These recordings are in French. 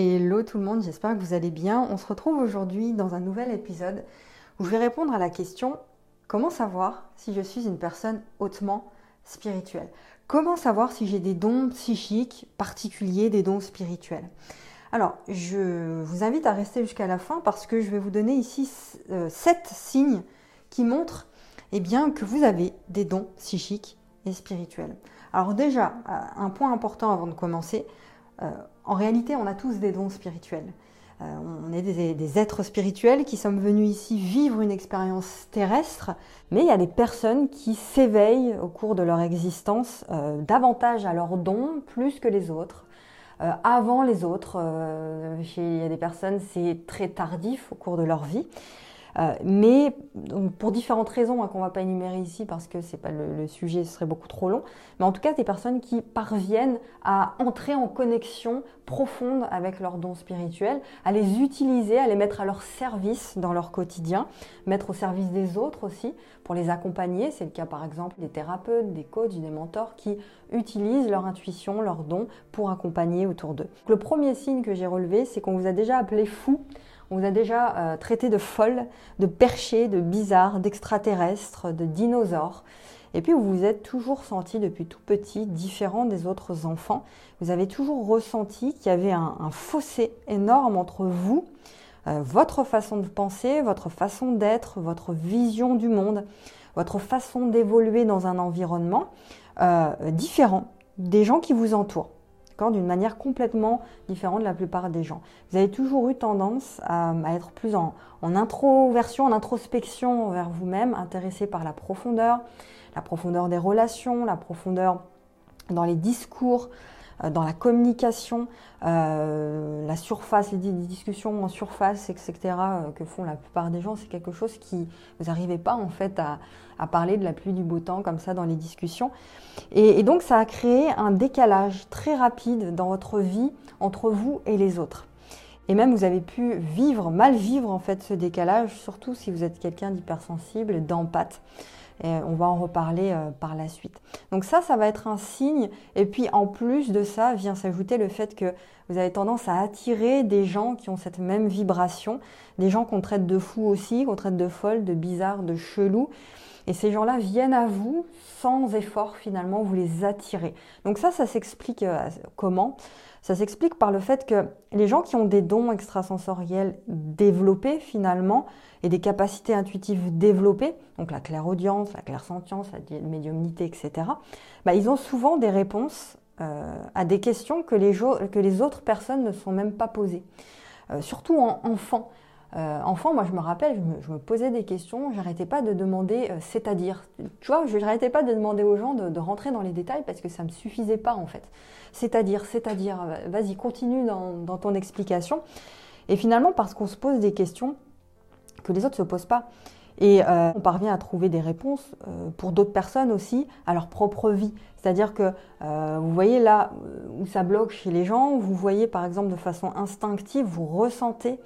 Hello tout le monde, j'espère que vous allez bien. On se retrouve aujourd'hui dans un nouvel épisode où je vais répondre à la question comment savoir si je suis une personne hautement spirituelle? Comment savoir si j'ai des dons psychiques particuliers, des dons spirituels? Alors, je vous invite à rester jusqu'à la fin parce que je vais vous donner ici euh, sept signes qui montrent eh bien, que vous avez des dons psychiques et spirituels. Alors déjà, euh, un point important avant de commencer, en réalité, on a tous des dons spirituels. Euh, on est des, êtres spirituels qui sommes venus ici vivre une expérience terrestre, mais il y a des personnes qui s'éveillent au cours de leur existence euh, davantage à leurs dons plus que les autres. avant les autres, il y a des personnes, c'est très tardif au cours de leur vie. Euh, mais pour différentes raisons hein, qu'on ne va pas énumérer ici parce que c'est pas le, sujet, ce serait beaucoup trop long. Mais en tout cas, des personnes qui parviennent à entrer en connexion profonde avec leurs dons spirituels, à les utiliser, à les mettre à leur service dans leur quotidien, mettre au service des autres aussi pour les accompagner. C'est le cas par exemple des thérapeutes, des coachs, des mentors qui utilisent leur intuition, leurs dons pour accompagner autour d'eux. Le premier signe que j'ai relevé, c'est qu'on vous a déjà appelé fou on vous a déjà euh, traité de folle, de perché, de bizarre, d'extraterrestre, de dinosaure. Et puis vous vous êtes toujours senti depuis tout petit différent des autres enfants. Vous avez toujours ressenti qu'il y avait un, fossé énorme entre vous, euh, votre façon de penser, votre façon d'être, votre vision du monde, votre façon d'évoluer dans un environnement euh, différent des gens qui vous entourent d'une manière complètement différente de la plupart des gens. Vous avez toujours eu tendance à, être plus en, introversion, en introspection vers vous-même, intéressé par la profondeur, la profondeur des relations, la profondeur dans les discours, dans la communication, euh, la surface, les discussions en surface, etc., euh, que font la plupart des gens, c'est quelque chose qui vous n'arrivez pas en fait à, parler de la pluie du beau temps comme ça dans les discussions. Et, donc ça a créé un décalage très rapide dans votre vie entre vous et les autres. Et même vous avez pu vivre, mal vivre en fait ce décalage, surtout si vous êtes quelqu'un d'hypersensible, d'empathe. On va en reparler euh, par la suite. Donc ça, ça va être un signe. Et puis en plus de ça, vient s'ajouter le fait que vous avez tendance à attirer des gens qui ont cette même vibration, des gens qu'on traite de fous aussi, qu'on traite de folles, de bizarres, de chelous. Et ces gens-là viennent à vous sans effort finalement, vous les attirez. Donc ça, ça s'explique euh, comment? Ça s'explique par le fait que les gens qui ont des dons extrasensoriels développés finalement et des capacités intuitives développées, donc la clairaudience, la clairsentience, la médiumnité, etc., bah, ils ont souvent des réponses euh, à des questions que les, autres personnes ne sont même pas posées. Euh, surtout en enfant. Euh, enfant, moi je me rappelle, je me, posais des questions, j'arrêtais pas de demander c'est-à-dire. Tu vois, je n'arrêtais pas de demander aux gens de, rentrer dans les détails parce que ça ne me suffisait pas en fait. C'est-à-dire, c'est-à-dire, vas-y, continue dans, ton explication. Et finalement, parce qu'on se pose des questions que les autres ne se posent pas. Et euh, on parvient à trouver des réponses euh, pour d'autres personnes aussi à leur propre vie. C'est-à-dire que euh, vous voyez là où ça bloque chez les gens, vous voyez par exemple de façon instinctive, vous ressentez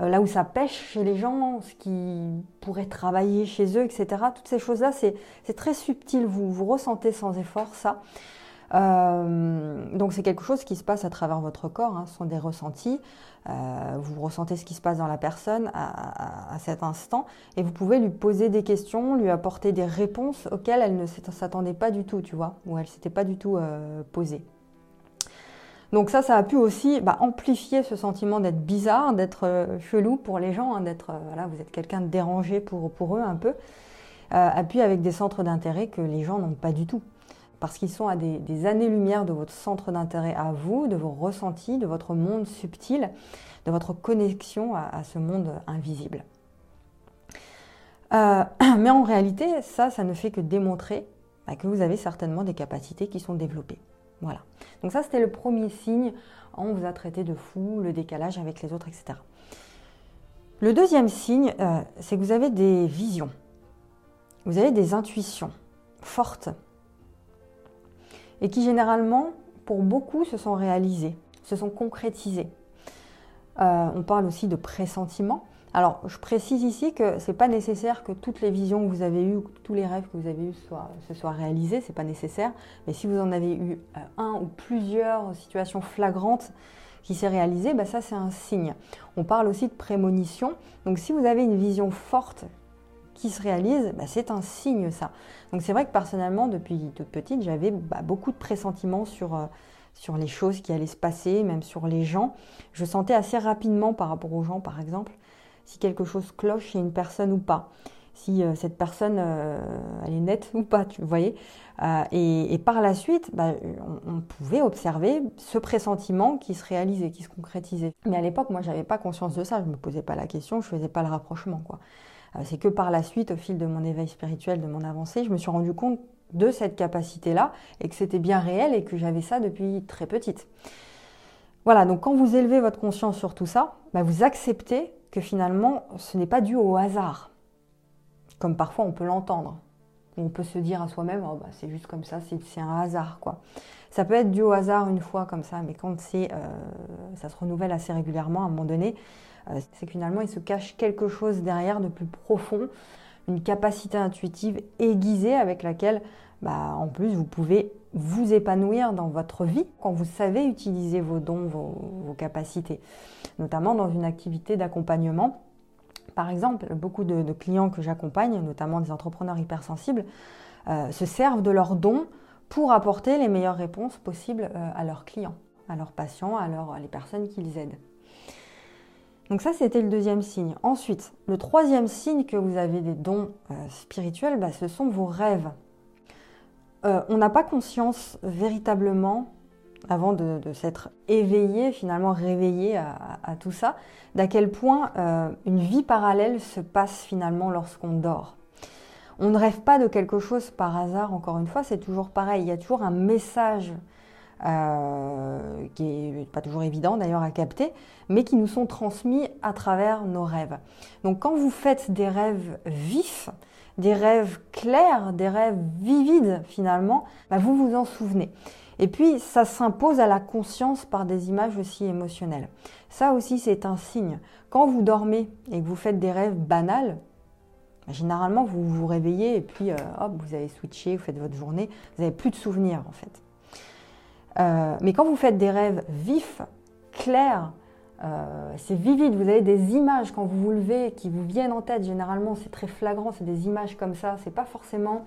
là où ça pêche chez les gens, ce qui pourrait travailler chez eux, etc. Toutes ces choses-là, c'est très subtil, vous, ressentez sans effort ça. Euh, donc c'est quelque chose qui se passe à travers votre corps, hein, ce sont des ressentis. Euh, vous ressentez ce qui se passe dans la personne à, cet instant et vous pouvez lui poser des questions, lui apporter des réponses auxquelles elle ne s'attendait pas du tout, tu vois, ou elle s'était pas du tout euh, posée. Donc ça, ça a pu aussi bah, amplifier ce sentiment d'être bizarre, d'être chelou pour les gens, hein, d'être voilà, vous êtes quelqu'un de dérangé pour, eux un peu. et puis avec des centres d'intérêt que les gens n'ont pas du tout parce qu'ils sont à des, années-lumière de votre centre d'intérêt à vous, de vos ressentis, de votre monde subtil, de votre connexion à, ce monde invisible. Euh, mais en réalité, ça, ça ne fait que démontrer bah, que vous avez certainement des capacités qui sont développées. Voilà. Donc ça, c'était le premier signe. On vous a traité de fou, le décalage avec les autres, etc. Le deuxième signe, euh, c'est que vous avez des visions. Vous avez des intuitions fortes et qui généralement, pour beaucoup, se sont réalisés, se sont concrétisés. Euh, on parle aussi de pressentiment. Alors, je précise ici que ce n'est pas nécessaire que toutes les visions que vous avez eues, tous les rêves que vous avez eus se soient réalisés, ce n'est pas nécessaire. Mais si vous en avez eu euh, un ou plusieurs situations flagrantes qui s'est réalisé, bah, ça c'est un signe. On parle aussi de prémonition. Donc si vous avez une vision forte qui se réalise, bah, c'est un signe ça. Donc c'est vrai que personnellement, depuis toute petite, j'avais bah, beaucoup de pressentiments sur, euh, sur les choses qui allaient se passer, même sur les gens. Je sentais assez rapidement par rapport aux gens, par exemple, si quelque chose cloche chez une personne ou pas si euh, cette personne euh, elle est nette ou pas, tu voyez. Euh, et, par la suite, bah, on, pouvait observer ce pressentiment qui se réalisait, qui se concrétisait. Mais à l'époque, moi, je n'avais pas conscience de ça. Je me posais pas la question, je faisais pas le rapprochement. Quoi. c'est que par la suite, au fil de mon éveil spirituel, de mon avancée, je me suis rendu compte de cette capacité-là et que c'était bien réel et que j'avais ça depuis très petite. Voilà, donc quand vous élevez votre conscience sur tout ça, bah, vous acceptez que finalement, ce n'est pas dû au hasard comme parfois on peut l'entendre. On peut se dire à soi-même, oh, bah, c'est juste comme ça, c'est un hasard. quoi. Ça peut être dû au hasard une fois comme ça, mais quand euh, ça se renouvelle assez régulièrement, à un moment donné, euh, c'est que finalement il se cache quelque chose derrière de plus profond, une capacité intuitive aiguisée avec laquelle, bah, en plus, vous pouvez vous épanouir dans votre vie quand vous savez utiliser vos dons, vos capacités, notamment dans une activité d'accompagnement par exemple, beaucoup de, clients que j'accompagne, notamment des entrepreneurs hypersensibles, euh, se servent de leurs dons pour apporter les meilleures réponses possibles euh, à leurs clients, à leurs patients, à, les personnes qu'ils aident. Donc ça, c'était le deuxième signe. Ensuite, le troisième signe que vous avez des dons euh, spirituels, bah, ce sont vos rêves. On n'a pas conscience véritablement avant de, s'être éveillé, finalement réveillé à, tout ça, d'à quel point euh, une vie parallèle se passe finalement lorsqu'on dort. On ne rêve pas de quelque chose par hasard, encore une fois, c'est toujours pareil, il y a toujours un message euh, qui n'est pas toujours évident d'ailleurs à capter, mais qui nous sont transmis à travers nos rêves. Donc quand vous faites des rêves vifs, des rêves clairs, des rêves vivides finalement, bah, vous vous en souvenez. Et puis, ça s'impose à la conscience par des images aussi émotionnelles. Ça aussi, c'est un signe. Quand vous dormez et que vous faites des rêves banals, généralement, vous vous réveillez et puis, euh, hop, vous avez switché, vous faites votre journée, vous n'avez plus de souvenirs, en fait. Euh, mais quand vous faites des rêves vifs, clairs, euh, c'est vivide, vous avez des images quand vous vous levez qui vous viennent en tête, généralement, c'est très flagrant, c'est des images comme ça, c'est pas forcément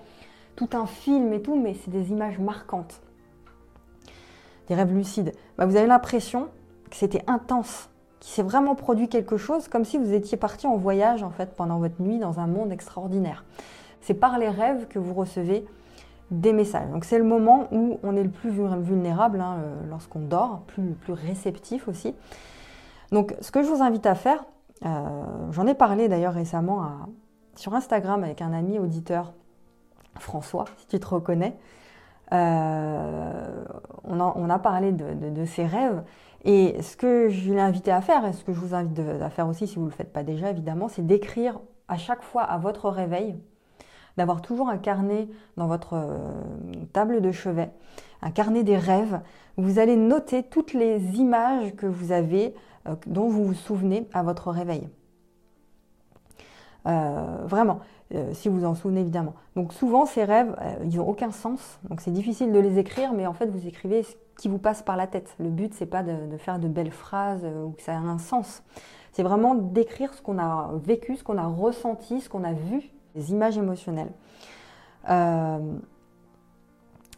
tout un film et tout, mais c'est des images marquantes des rêves lucides, bah, vous avez l'impression que c'était intense, qu'il s'est vraiment produit quelque chose, comme si vous étiez parti en voyage en fait pendant votre nuit dans un monde extraordinaire. C'est par les rêves que vous recevez des messages. Donc c'est le moment où on est le plus vulnérable hein, euh, lorsqu'on dort, plus, plus réceptif aussi. Donc ce que je vous invite à faire, euh, j'en ai parlé d'ailleurs récemment sur Instagram avec un ami auditeur, François, si tu te reconnais. Euh, on, a, parlé de, ses rêves. Et ce que je l'ai invité à faire, et ce que je vous invite à faire aussi si vous ne le faites pas déjà, évidemment, c'est d'écrire à chaque fois à votre réveil, d'avoir toujours un carnet dans votre euh, table de chevet, un carnet des rêves, vous allez noter toutes les images que vous avez, euh, dont vous vous souvenez à votre réveil. vraiment. Euh, si vous en souvenez évidemment. Donc souvent ces rêves, ils n'ont aucun sens, donc c'est difficile de les écrire, mais en fait vous écrivez ce qui vous passe par la tête. Le but c'est pas de, faire de belles phrases ou que ça ait un sens. C'est vraiment d'écrire ce qu'on a vécu, ce qu'on a ressenti, ce qu'on a vu, des images émotionnelles.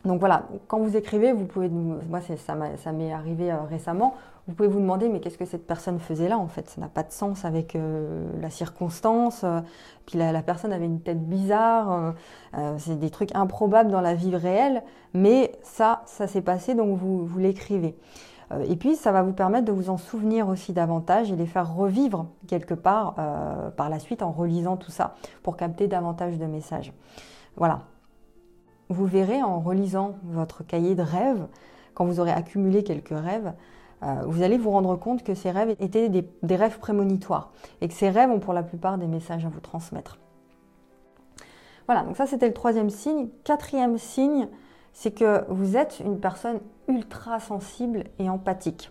donc voilà, quand vous écrivez, vous pouvez, moi ça m'est arrivé récemment, vous pouvez vous demander, mais qu'est-ce que cette personne faisait là en fait? Ça n'a pas de sens avec euh, la circonstance. Euh, puis la, personne avait une tête bizarre. Euh, c'est des trucs improbables dans la vie réelle. Mais ça, ça s'est passé, donc vous, vous l'écrivez. Et puis, ça va vous permettre de vous en souvenir aussi davantage et les faire revivre quelque part par la suite en relisant tout ça pour capter davantage de messages. Voilà. Vous verrez en relisant votre cahier de rêves, quand vous aurez accumulé quelques rêves, euh, vous allez vous rendre compte que ces rêves étaient des, rêves prémonitoires et que ces rêves ont pour la plupart des messages à vous transmettre. Voilà, donc ça c'était le troisième signe. Quatrième signe, c'est que vous êtes une personne ultra sensible et empathique.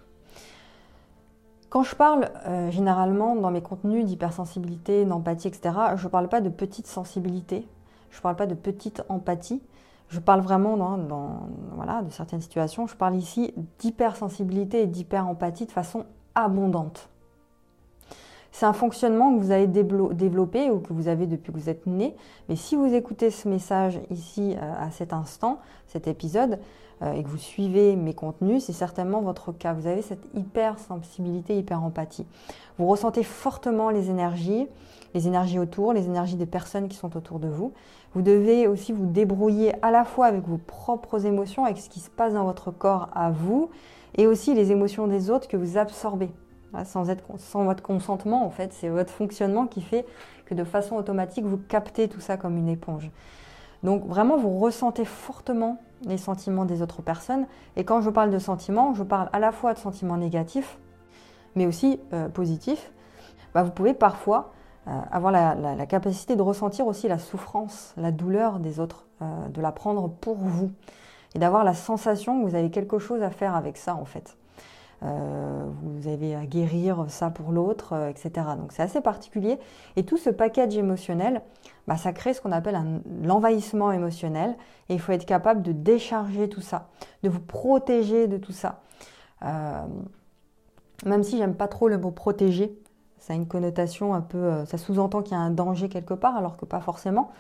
Quand je parle euh, généralement dans mes contenus d'hypersensibilité, d'empathie, etc., je ne parle pas de petite sensibilité, je ne parle pas de petite empathie, Je parle vraiment de certaines situations, je parle ici d'hypersensibilité et d'hyper-empathie de façon abondante. C'est un fonctionnement que vous avez développé ou que vous avez depuis que vous êtes né. Mais si vous écoutez ce message ici euh, à cet instant, cet épisode, euh, et que vous suivez mes contenus, c'est certainement votre cas. Vous avez cette hypersensibilité, hyper-empathie. Vous ressentez fortement les énergies, les énergies autour, les énergies des personnes qui sont autour de vous. Vous devez aussi vous débrouiller à la fois avec vos propres émotions, avec ce qui se passe dans votre corps à vous, et aussi les émotions des autres que vous absorbez sans, être, sans votre consentement, en fait, c'est votre fonctionnement qui fait que de façon automatique, vous captez tout ça comme une éponge. Donc vraiment, vous ressentez fortement les sentiments des autres personnes. Et quand je parle de sentiments, je parle à la fois de sentiments négatifs, mais aussi euh, positifs. Bah, vous pouvez parfois euh, avoir la, capacité de ressentir aussi la souffrance, la douleur des autres, euh, de la prendre pour vous. Et d'avoir la sensation que vous avez quelque chose à faire avec ça, en fait. Euh, vous avez à guérir ça pour l'autre, euh, etc. Donc c'est assez particulier. Et tout ce package émotionnel, bah, ça crée ce qu'on appelle l'envahissement émotionnel. Et il faut être capable de décharger tout ça, de vous protéger de tout ça. Euh, même si j'aime pas trop le mot protéger, ça a une connotation un peu, ça sous-entend qu'il y a un danger quelque part, alors que pas forcément.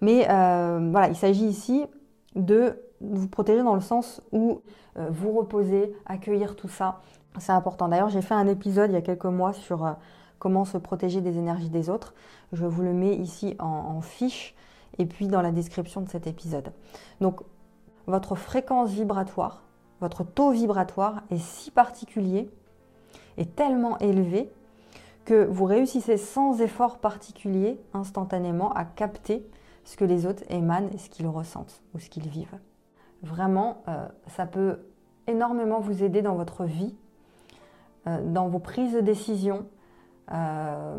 Mais voilà, il s'agit ici de vous protéger dans le sens où euh, vous reposer, accueillir tout ça. C'est important. D'ailleurs, j'ai fait un épisode il y a quelques mois sur euh, comment se protéger des énergies des autres. Je vous le mets ici en, fiche et puis dans la description de cet épisode. Donc, votre fréquence vibratoire, votre taux vibratoire est si particulier, est tellement élevé que vous réussissez sans effort particulier instantanément à capter ce que les autres émanent et ce qu'ils ressentent ou ce qu'ils vivent. Vraiment, euh, ça peut énormément vous aider dans votre vie, euh, dans vos prises de décision, euh,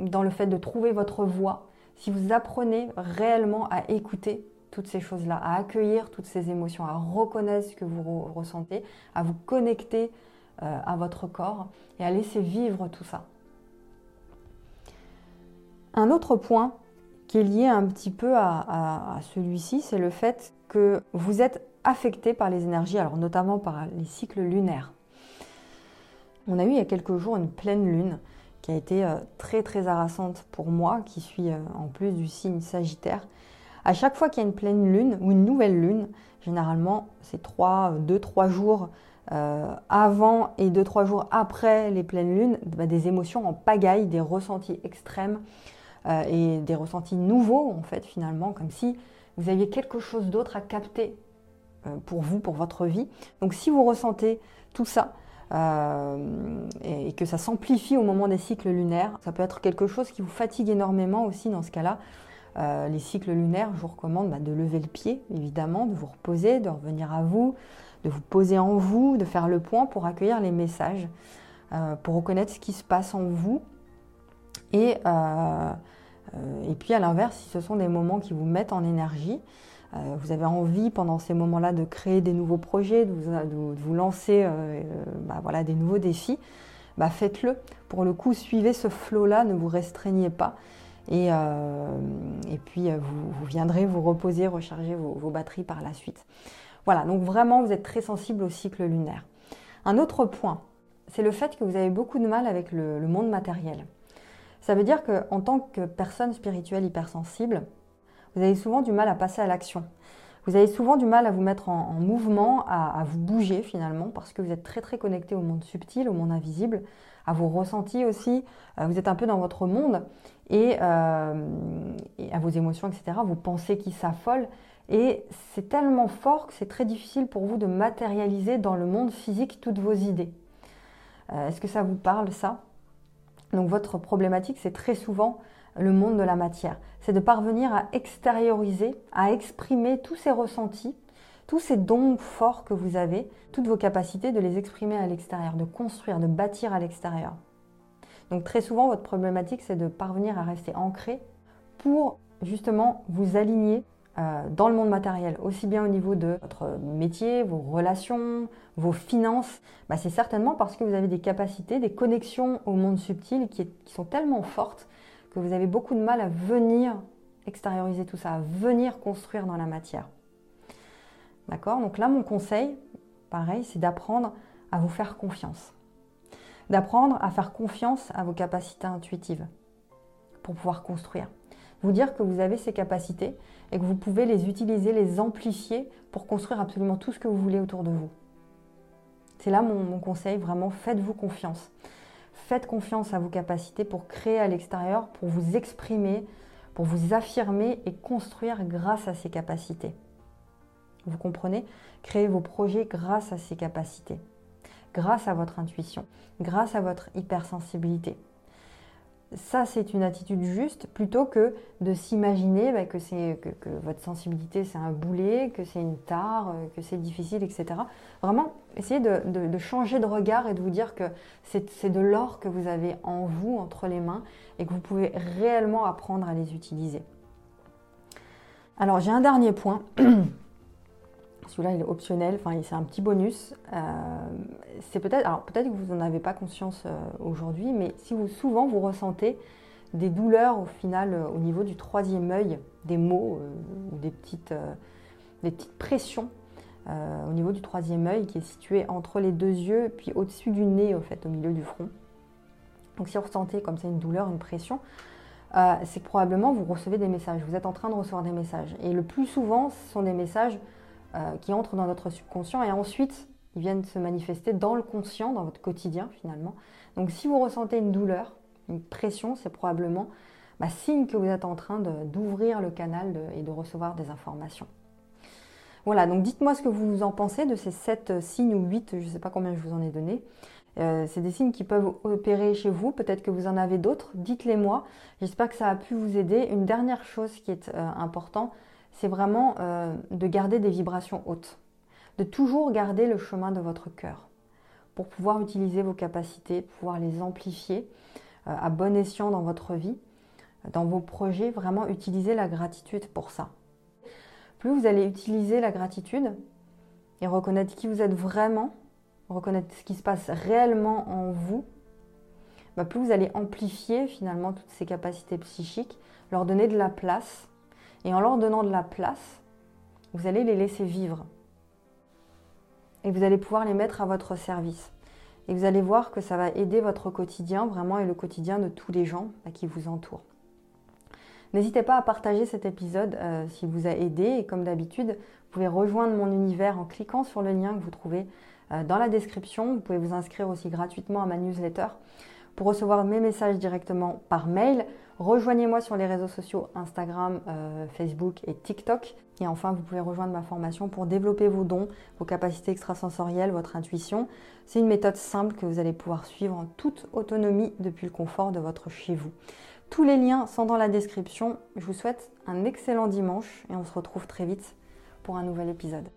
dans le fait de trouver votre voie. Si vous apprenez réellement à écouter toutes ces choses-là, à accueillir toutes ces émotions, à reconnaître ce que vous ressentez, à vous connecter à votre corps et à laisser vivre tout ça. Un autre point qui est lié un petit peu à, celui-ci, c'est le fait que vous êtes affecté par les énergies, alors notamment par les cycles lunaires. On a eu il y a quelques jours une pleine lune qui a été euh, très très harassante pour moi, qui suis euh, en plus du signe Sagittaire. À chaque fois qu'il y a une pleine lune ou une nouvelle lune, généralement c'est 3, 2-3 jours euh, avant et 2-3 jours après les pleines lunes, bah, des émotions en pagaille, des ressentis extrêmes, euh, et des ressentis nouveaux, en fait, finalement, comme si vous aviez quelque chose d'autre à capter euh, pour vous, pour votre vie. Donc si vous ressentez tout ça, euh, et que ça s'amplifie au moment des cycles lunaires. Ça peut être quelque chose qui vous fatigue énormément aussi dans ce cas-là. les cycles lunaires, je vous recommande bah, de lever le pied, évidemment, de vous reposer, de revenir à vous, de vous poser en vous, de faire le point pour accueillir les messages, pour reconnaître ce qui se passe en vous et et puis à l'inverse, si ce sont des moments qui vous mettent en énergie, euh, vous avez envie pendant ces moments-là de créer des nouveaux projets, de vous, lancer euh, bah, voilà, des nouveaux défis, bah, faites-le. Pour le coup, suivez ce flot-là, ne vous restreignez pas. Et, et puis vous, viendrez vous reposer, recharger vos, batteries par la suite. Voilà, donc vraiment, vous êtes très sensible au cycle lunaire. Un autre point, c'est le fait que vous avez beaucoup de mal avec le monde matériel. Ça veut dire qu'en tant que personne spirituelle hypersensible, vous avez souvent du mal à passer à l'action. Vous avez souvent du mal à vous mettre en, mouvement, à, vous bouger finalement, parce que vous êtes très très connecté au monde subtil, au monde invisible, à vos ressentis aussi. Euh, vous êtes un peu dans votre monde et, euh, à vos émotions, etc. Vos pensées qui s'affolent. Et c'est tellement fort que c'est très difficile pour vous de matérialiser dans le monde physique toutes vos idées. Euh, est-ce que ça vous parle ça? Donc votre problématique, c'est très souvent le monde de la matière. C'est de parvenir à extérioriser, à exprimer tous ces ressentis, tous ces dons forts que vous avez, toutes vos capacités de les exprimer à l'extérieur, de construire, de bâtir à l'extérieur. Donc très souvent, votre problématique, c'est de parvenir à rester ancré pour justement vous aligner dans le monde matériel, aussi bien au niveau de votre métier, vos relations, vos finances, bah, c'est certainement parce que vous avez des capacités, des connexions au monde subtil qui, sont tellement fortes que vous avez beaucoup de mal à venir extérioriser tout ça, à venir construire dans la matière. D'accord? Donc là, mon conseil, pareil, c'est d'apprendre à vous faire confiance. D'apprendre à faire confiance à vos capacités intuitives pour pouvoir construire. Vous dire que vous avez ces capacités et que vous pouvez les utiliser, les amplifier pour construire absolument tout ce que vous voulez autour de vous. C'est là mon, conseil, vraiment, faites-vous confiance. Faites confiance à vos capacités pour créer à l'extérieur, pour vous exprimer, pour vous affirmer et construire grâce à ces capacités. Vous comprenez? Créez vos projets grâce à ces capacités, grâce à votre intuition, grâce à votre hypersensibilité, ça, c'est une attitude juste plutôt que de s'imaginer bah, que, que, votre sensibilité, c'est un boulet, que c'est une tare, euh, que c'est difficile, etc. Vraiment, essayez de, changer de regard et de vous dire que c'est de l'or que vous avez en vous, entre les mains, et que vous pouvez réellement apprendre à les utiliser. Alors, j'ai un dernier point. Celui-là, il est optionnel, enfin, c'est un petit bonus. Euh, c'est peut-être, alors peut-être que vous n'en avez pas conscience euh, aujourd'hui, mais si vous souvent vous ressentez des douleurs au final euh, au niveau du troisième œil, des maux ou des petites, des petites pressions au niveau du troisième œil qui est situé entre les deux yeux, puis au-dessus du nez, au fait, au milieu du front. Donc si vous ressentez comme ça une douleur, une pression, c'est que probablement vous recevez des messages. Vous êtes en train de recevoir des messages. Et le plus souvent, ce sont des messages euh, qui entrent dans notre subconscient et ensuite ils viennent se manifester dans le conscient, dans votre quotidien finalement. Donc si vous ressentez une douleur, une pression, c'est probablement bah, signe que vous êtes en train d'ouvrir le canal et de recevoir des informations. Voilà, donc dites-moi ce que vous en pensez de ces 7 euh, signes ou 8, je ne sais pas combien je vous en ai donné. Euh, c'est des signes qui peuvent opérer chez vous, peut-être que vous en avez d'autres, dites-les moi. J'espère que ça a pu vous aider. Une dernière chose qui est importante, c'est vraiment euh, de garder des vibrations hautes, de toujours garder le chemin de votre cœur pour pouvoir utiliser vos capacités, pouvoir les amplifier euh, à bon escient dans votre vie, dans vos projets, vraiment utiliser la gratitude pour ça. Plus vous allez utiliser la gratitude et reconnaître qui vous êtes vraiment, reconnaître ce qui se passe réellement en vous, bah, plus vous allez amplifier finalement toutes ces capacités psychiques, leur donner de la place et en leur donnant de la place, vous allez les laisser vivre. Et vous allez pouvoir les mettre à votre service. Et vous allez voir que ça va aider votre quotidien vraiment et le quotidien de tous les gens qui vous entourent. N'hésitez pas à partager cet épisode euh, s'il vous a aidé. Et comme d'habitude, vous pouvez rejoindre mon univers en cliquant sur le lien que vous trouvez euh, dans la description. Vous pouvez vous inscrire aussi gratuitement à ma newsletter pour recevoir mes messages directement par mail. Rejoignez-moi sur les réseaux sociaux Instagram, euh, Facebook et TikTok. Et enfin, vous pouvez rejoindre ma formation pour développer vos dons, vos capacités extrasensorielles, votre intuition. C'est une méthode simple que vous allez pouvoir suivre en toute autonomie depuis le confort de votre chez vous. Tous les liens sont dans la description. Je vous souhaite un excellent dimanche et on se retrouve très vite pour un nouvel épisode.